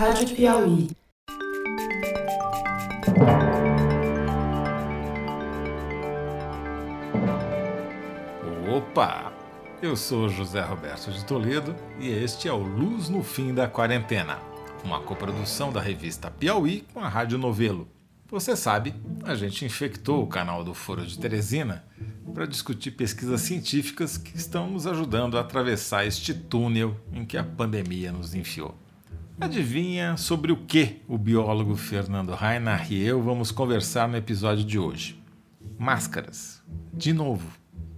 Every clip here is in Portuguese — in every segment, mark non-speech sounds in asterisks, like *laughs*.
Rádio Piauí. Opa! Eu sou José Roberto de Toledo e este é o Luz no Fim da Quarentena, uma coprodução da revista Piauí com a Rádio Novelo. Você sabe, a gente infectou o canal do Foro de Teresina para discutir pesquisas científicas que estão nos ajudando a atravessar este túnel em que a pandemia nos enfiou. Adivinha sobre o que o biólogo Fernando Reinhardt e eu vamos conversar no episódio de hoje? Máscaras. De novo.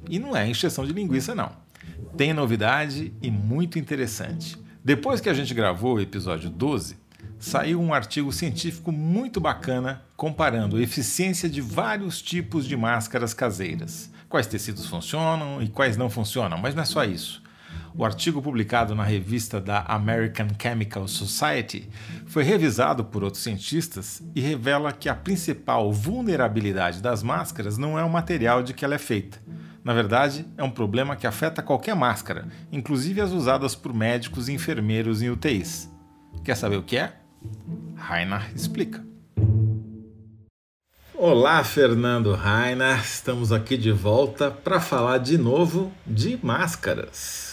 E não é encheção de linguiça, não. Tem novidade e muito interessante. Depois que a gente gravou o episódio 12, saiu um artigo científico muito bacana comparando a eficiência de vários tipos de máscaras caseiras. Quais tecidos funcionam e quais não funcionam, mas não é só isso. O artigo publicado na revista da American Chemical Society foi revisado por outros cientistas e revela que a principal vulnerabilidade das máscaras não é o material de que ela é feita. Na verdade, é um problema que afeta qualquer máscara, inclusive as usadas por médicos e enfermeiros em UTIs. Quer saber o que é? Rainer explica. Olá, Fernando Rainer. Estamos aqui de volta para falar de novo de máscaras.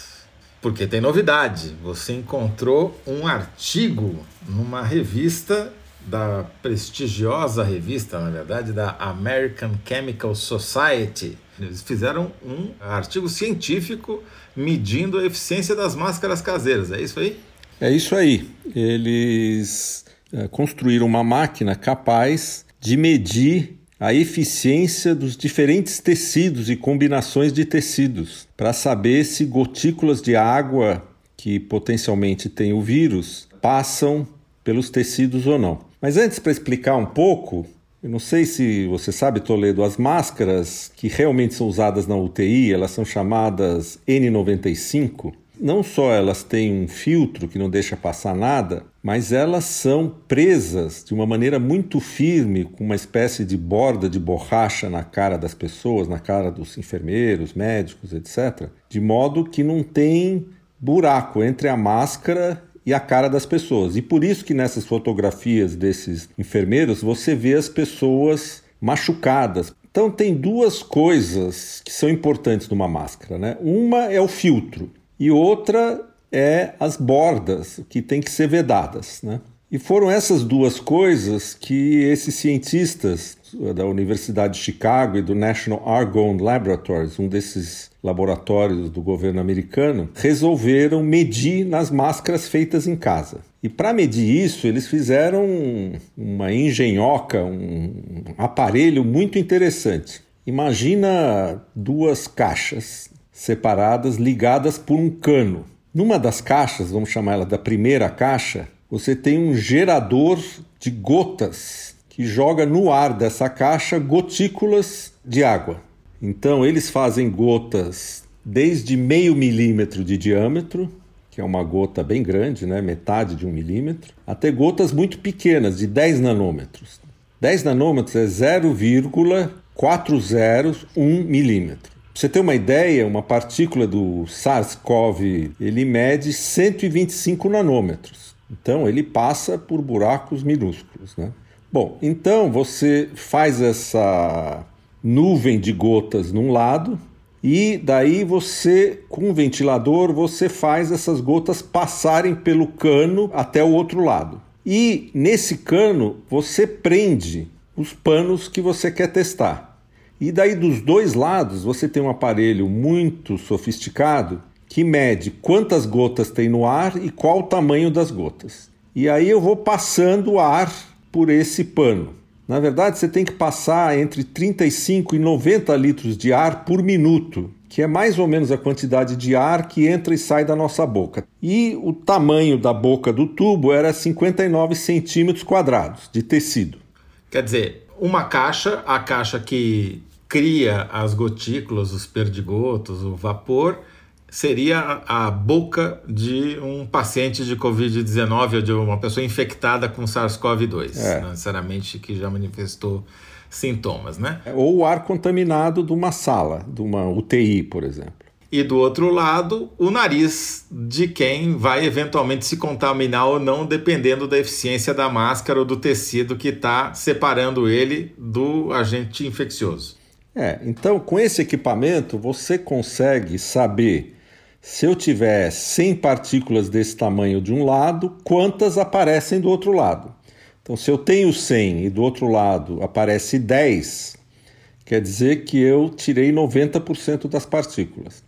Porque tem novidade. Você encontrou um artigo numa revista da prestigiosa revista, na verdade, da American Chemical Society. Eles fizeram um artigo científico medindo a eficiência das máscaras caseiras. É isso aí? É isso aí. Eles é, construíram uma máquina capaz de medir a eficiência dos diferentes tecidos e combinações de tecidos para saber se gotículas de água que potencialmente têm o vírus passam pelos tecidos ou não. Mas antes, para explicar um pouco, eu não sei se você sabe, Toledo, as máscaras que realmente são usadas na UTI, elas são chamadas N95 não só elas têm um filtro que não deixa passar nada, mas elas são presas de uma maneira muito firme, com uma espécie de borda de borracha na cara das pessoas, na cara dos enfermeiros, médicos, etc., de modo que não tem buraco entre a máscara e a cara das pessoas. E por isso que nessas fotografias desses enfermeiros você vê as pessoas machucadas. Então tem duas coisas que são importantes numa máscara, né? Uma é o filtro e outra é as bordas, que têm que ser vedadas. Né? E foram essas duas coisas que esses cientistas da Universidade de Chicago e do National Argonne Laboratories, um desses laboratórios do governo americano, resolveram medir nas máscaras feitas em casa. E para medir isso, eles fizeram uma engenhoca, um aparelho muito interessante. Imagina duas caixas separadas, ligadas por um cano. Numa das caixas, vamos chamar ela da primeira caixa, você tem um gerador de gotas que joga no ar dessa caixa gotículas de água. Então eles fazem gotas desde meio milímetro de diâmetro, que é uma gota bem grande, né? metade de um milímetro, até gotas muito pequenas, de 10 nanômetros. 10 nanômetros é 0,401 milímetro você ter uma ideia, uma partícula do SARS-CoV, ele mede 125 nanômetros. Então, ele passa por buracos minúsculos, né? Bom, então você faz essa nuvem de gotas num lado e daí você, com o ventilador, você faz essas gotas passarem pelo cano até o outro lado. E nesse cano você prende os panos que você quer testar. E daí dos dois lados você tem um aparelho muito sofisticado que mede quantas gotas tem no ar e qual o tamanho das gotas. E aí eu vou passando o ar por esse pano. Na verdade, você tem que passar entre 35 e 90 litros de ar por minuto, que é mais ou menos a quantidade de ar que entra e sai da nossa boca. E o tamanho da boca do tubo era 59 centímetros quadrados de tecido. Quer dizer, uma caixa, a caixa que cria as gotículas, os perdigotos, o vapor, seria a boca de um paciente de Covid-19 ou de uma pessoa infectada com SARS-CoV-2, é. necessariamente que já manifestou sintomas, né? Ou o ar contaminado de uma sala, de uma UTI, por exemplo. e do outro lado o nariz de quem vai eventualmente se contaminar ou não, dependendo da eficiência da máscara ou do tecido que está separando ele do agente infeccioso. É, então com esse equipamento você consegue saber se eu tiver 100 partículas desse tamanho de um lado, quantas aparecem do outro lado. Então, se eu tenho 100 e do outro lado aparece 10, quer dizer que eu tirei 90% das partículas.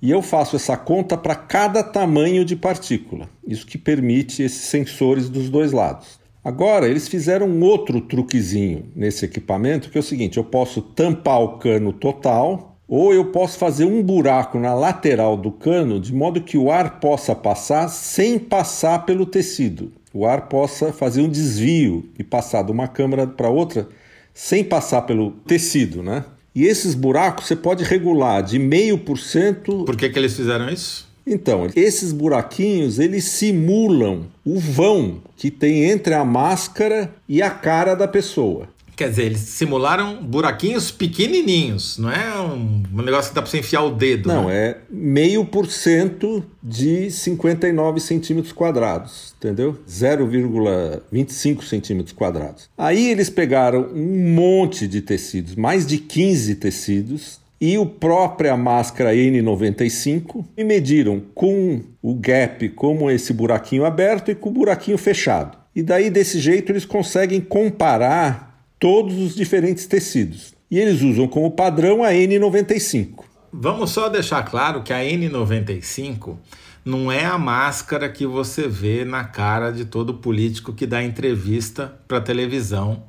E eu faço essa conta para cada tamanho de partícula, isso que permite esses sensores dos dois lados. Agora, eles fizeram um outro truquezinho nesse equipamento, que é o seguinte: eu posso tampar o cano total, ou eu posso fazer um buraco na lateral do cano, de modo que o ar possa passar sem passar pelo tecido. O ar possa fazer um desvio e passar de uma câmara para outra sem passar pelo tecido, né? E esses buracos você pode regular de meio por cento. Por que, que eles fizeram isso? Então, esses buraquinhos eles simulam o vão que tem entre a máscara e a cara da pessoa. Quer dizer, eles simularam buraquinhos pequenininhos, não é um, negócio que dá para você enfiar o dedo. Não, né? é meio por cento de 59 centímetros quadrados, entendeu? 0,25 centímetros quadrados. Aí eles pegaram um monte de tecidos, mais de 15 tecidos, e a própria máscara N95 e mediram com o gap como esse buraquinho aberto e com o buraquinho fechado. E daí desse jeito eles conseguem comparar todos os diferentes tecidos. E eles usam como padrão a N95. Vamos só deixar claro que a N95 não é a máscara que você vê na cara de todo político que dá entrevista para televisão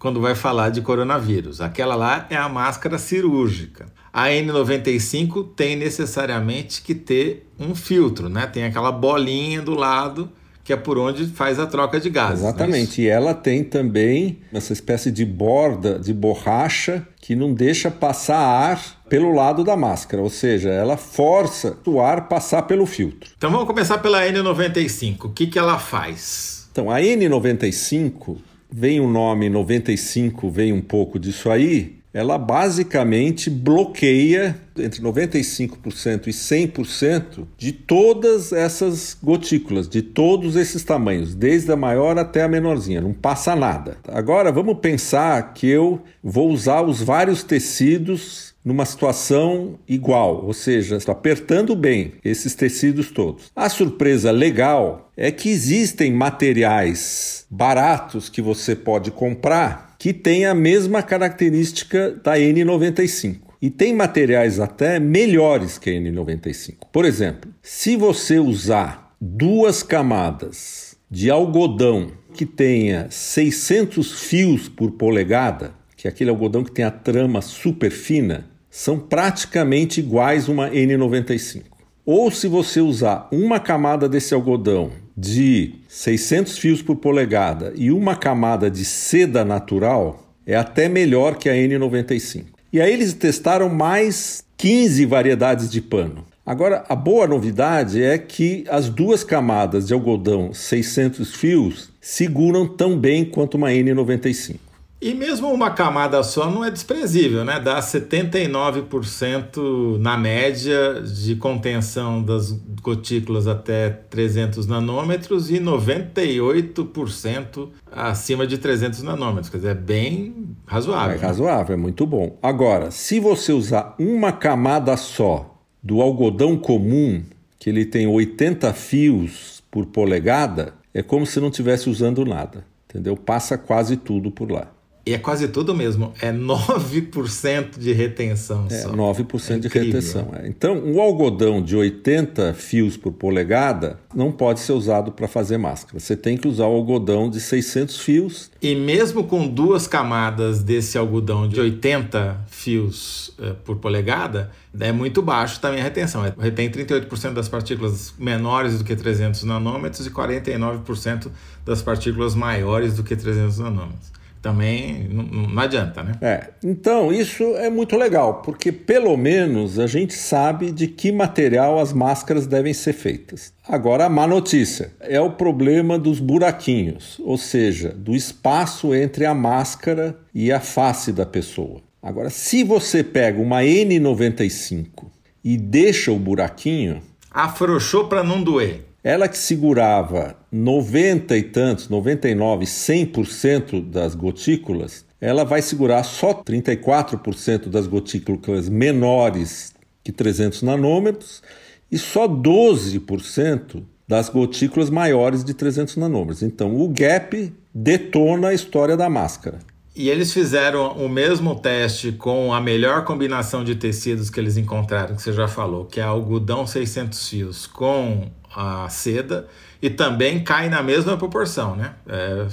quando vai falar de coronavírus. Aquela lá é a máscara cirúrgica. A N95 tem necessariamente que ter um filtro, né? Tem aquela bolinha do lado que é por onde faz a troca de gases. É Exatamente. É e ela tem também essa espécie de borda de borracha que não deixa passar ar pelo lado da máscara, ou seja, ela força o ar passar pelo filtro. Então vamos começar pela N95. O que, que ela faz? Então a N95 vem o nome 95, vem um pouco disso aí, ela basicamente bloqueia entre 95% e 100% de todas essas gotículas, de todos esses tamanhos, desde a maior até a menorzinha, não passa nada. Agora vamos pensar que eu vou usar os vários tecidos numa situação igual, ou seja, estou apertando bem esses tecidos todos. A surpresa legal é que existem materiais baratos que você pode comprar que tem a mesma característica da N95. E tem materiais até melhores que a N95. Por exemplo, se você usar duas camadas de algodão que tenha 600 fios por polegada, que é aquele algodão que tem a trama super fina, são praticamente iguais uma N95. Ou se você usar uma camada desse algodão de 600 fios por polegada e uma camada de seda natural, é até melhor que a N95. E aí eles testaram mais 15 variedades de pano. Agora, a boa novidade é que as duas camadas de algodão 600 fios seguram tão bem quanto uma N95. E mesmo uma camada só não é desprezível, né? Dá 79% na média de contenção das gotículas até 300 nanômetros e 98% acima de 300 nanômetros. Quer dizer, é bem razoável. É razoável, é muito bom. Agora, se você usar uma camada só do algodão comum, que ele tem 80 fios por polegada, é como se não estivesse usando nada. Entendeu? Passa quase tudo por lá. E é quase tudo mesmo, é 9% de retenção é, só. 9% é de retenção. É. Então, um algodão de 80 fios por polegada não pode ser usado para fazer máscara. Você tem que usar o algodão de 600 fios. E mesmo com duas camadas desse algodão de 80 fios uh, por polegada, é muito baixo também a retenção. É, retém 38% das partículas menores do que 300 nanômetros e 49% das partículas maiores do que 300 nanômetros também não, não, adianta, né? É. Então, isso é muito legal, porque pelo menos a gente sabe de que material as máscaras devem ser feitas. Agora, a má notícia é o problema dos buraquinhos, ou seja, do espaço entre a máscara e a face da pessoa. Agora, se você pega uma N95 e deixa o buraquinho. Afrouxou para não doer. Ela que segurava 90 e tantos, 99, 100% das gotículas, ela vai segurar só 34% das gotículas menores que 300 nanômetros e só 12% das gotículas maiores de 300 nanômetros. Então, o gap detona a história da máscara. E eles fizeram o mesmo teste com a melhor combinação de tecidos que eles encontraram, que você já falou, que é algodão 600 fios com a seda, e também cai na mesma proporção, né? É,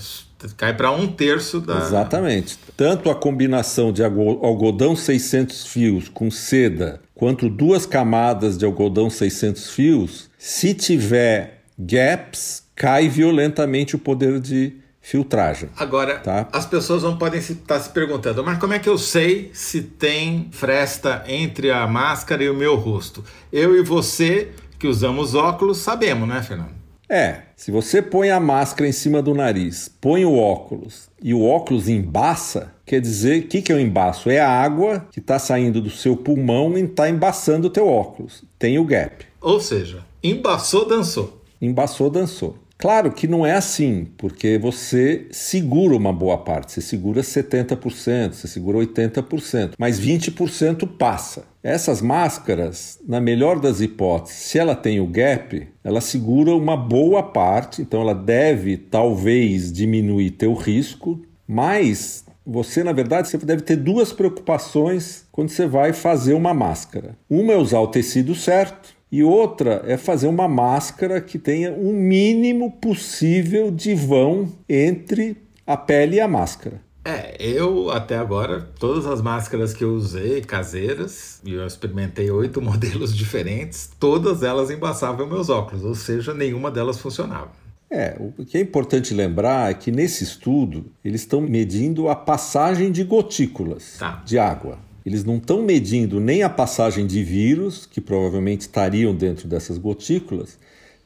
cai para um terço da. Exatamente. Tanto a combinação de algodão 600 fios com seda, quanto duas camadas de algodão 600 fios, se tiver gaps, cai violentamente o poder de filtragem. Agora, tá? as pessoas não podem estar se, tá se perguntando, mas como é que eu sei se tem fresta entre a máscara e o meu rosto? Eu e você, que usamos óculos, sabemos, né, Fernando? É, se você põe a máscara em cima do nariz, põe o óculos e o óculos embaça, quer dizer, o que, que é o embaço? É a água que está saindo do seu pulmão e está embaçando o teu óculos. Tem o gap. Ou seja, embaçou, dançou. Embaçou, dançou. Claro que não é assim, porque você segura uma boa parte, você segura 70%, você segura 80%, mas 20% passa. Essas máscaras, na melhor das hipóteses, se ela tem o gap, ela segura uma boa parte, então ela deve talvez diminuir teu risco, mas você, na verdade, você deve ter duas preocupações quando você vai fazer uma máscara. Uma é usar o tecido certo, e outra é fazer uma máscara que tenha o um mínimo possível de vão entre a pele e a máscara. É, eu até agora, todas as máscaras que eu usei, caseiras, e eu experimentei oito *laughs* modelos diferentes, todas elas embaçavam meus óculos, ou seja, nenhuma delas funcionava. É, o que é importante lembrar é que nesse estudo eles estão medindo a passagem de gotículas tá. de água. Eles não estão medindo nem a passagem de vírus, que provavelmente estariam dentro dessas gotículas,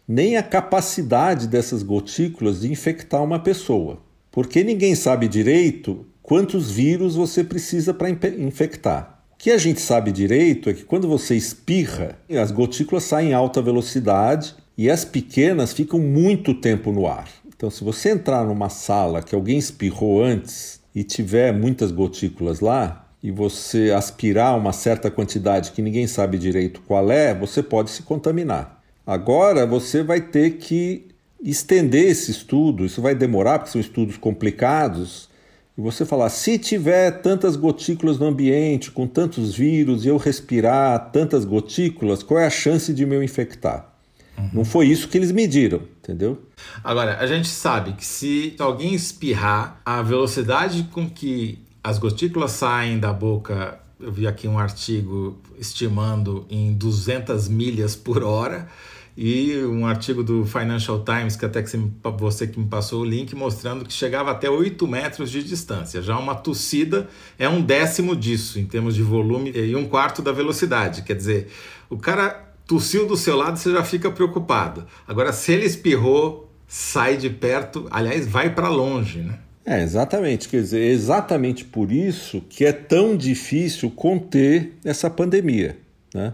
nem a capacidade dessas gotículas de infectar uma pessoa. Porque ninguém sabe direito quantos vírus você precisa para infectar. O que a gente sabe direito é que quando você espirra, as gotículas saem em alta velocidade e as pequenas ficam muito tempo no ar. Então, se você entrar numa sala que alguém espirrou antes e tiver muitas gotículas lá, e você aspirar uma certa quantidade que ninguém sabe direito qual é, você pode se contaminar. Agora você vai ter que estender esse estudo, isso vai demorar porque são estudos complicados. E você falar, se tiver tantas gotículas no ambiente, com tantos vírus, e eu respirar tantas gotículas, qual é a chance de me infectar? Uhum. Não foi isso que eles mediram, entendeu? Agora, a gente sabe que se alguém espirrar, a velocidade com que as gotículas saem da boca, eu vi aqui um artigo estimando em 200 milhas por hora, e um artigo do Financial Times, que até que você que me passou o link, mostrando que chegava até 8 metros de distância. Já uma tossida é um décimo disso, em termos de volume, e um quarto da velocidade. Quer dizer, o cara tossiu do seu lado, você já fica preocupado. Agora, se ele espirrou, sai de perto, aliás, vai para longe, né? É, exatamente. Quer dizer, é exatamente por isso que é tão difícil conter essa pandemia. Né?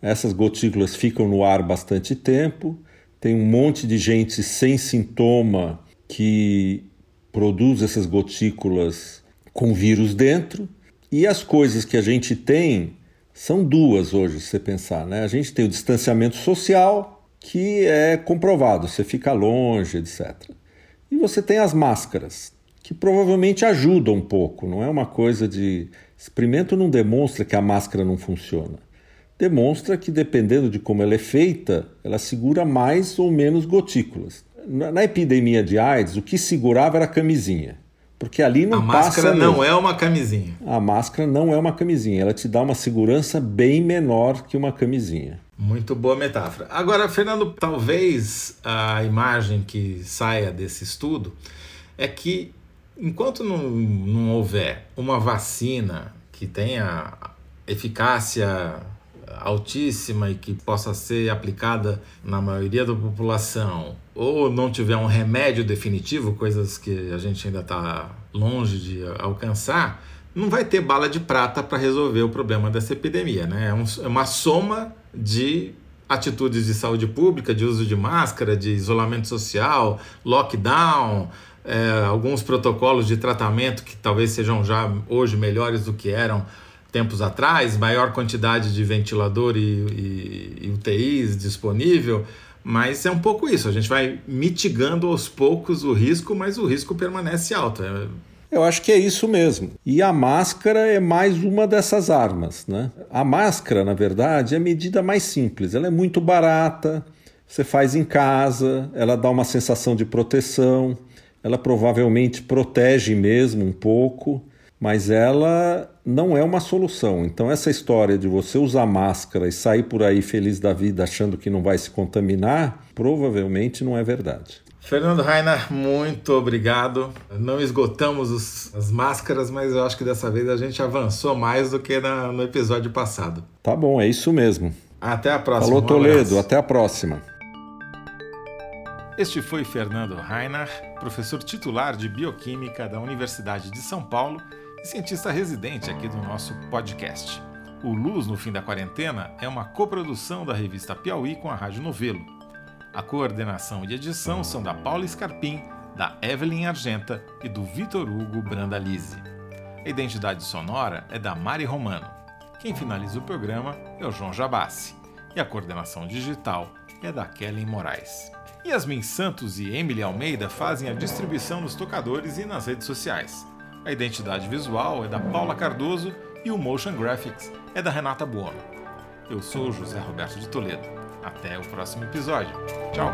Essas gotículas ficam no ar bastante tempo, tem um monte de gente sem sintoma que produz essas gotículas com vírus dentro, e as coisas que a gente tem são duas hoje, se você pensar. Né? A gente tem o distanciamento social, que é comprovado, você fica longe, etc. E você tem as máscaras, que provavelmente ajudam um pouco, não é uma coisa de. Experimento não demonstra que a máscara não funciona. Demonstra que, dependendo de como ela é feita, ela segura mais ou menos gotículas. Na, epidemia de AIDS, o que segurava era a camisinha. Porque ali não a passa. A máscara não é uma camisinha. A máscara não é uma camisinha. Ela te dá uma segurança bem menor que uma camisinha. Muito boa metáfora. Agora, Fernando, talvez a imagem que saia desse estudo é que enquanto não, não houver uma vacina que tenha eficácia altíssima e que possa ser aplicada na maioria da população, ou não tiver um remédio definitivo, coisas que a gente ainda está longe de alcançar, não vai ter bala de prata para resolver o problema dessa epidemia. Né? É, é uma soma de atitudes de saúde pública, de uso de máscara, de isolamento social, lockdown, é, alguns protocolos de tratamento que talvez sejam já hoje melhores do que eram tempos atrás, maior quantidade de ventilador e, e, e UTIs disponível, mas é um pouco isso. A gente vai mitigando aos poucos o risco, mas o risco permanece alto. É... Eu acho que é isso mesmo. E a máscara é mais uma dessas armas. Né? A máscara, na verdade, é a medida mais simples. Ela é muito barata, você faz em casa, ela dá uma sensação de proteção, ela provavelmente protege mesmo um pouco mas ela não é uma solução. Então, essa história de você usar máscara e sair por aí feliz da vida achando que não vai se contaminar, provavelmente não é verdade. Fernando Rainer, muito obrigado. Não esgotamos os, as máscaras, mas eu acho que dessa vez a gente avançou mais do que na, no episódio passado. Tá bom, é isso mesmo. Até a próxima. Falou, Toledo. Um até a próxima. Este foi Fernando Rainer, professor titular de Bioquímica da Universidade de São Paulo cientista residente aqui do nosso podcast. O Luz no Fim da Quarentena é uma coprodução da revista Piauí com a Rádio Novelo. A coordenação e edição são da Paula Scarpim, da Evelyn Argenta e do Vitor Hugo Brandalize. A identidade sonora é da Mari Romano. Quem finaliza o programa é o João Jabassi. E a coordenação digital é da Kellen Moraes. Yasmin Santos e Emily Almeida fazem a distribuição nos tocadores e nas redes sociais. A identidade visual é da Paula Cardoso e o motion graphics é da Renata Buono. Eu sou José Roberto de Toledo. Até o próximo episódio. Tchau!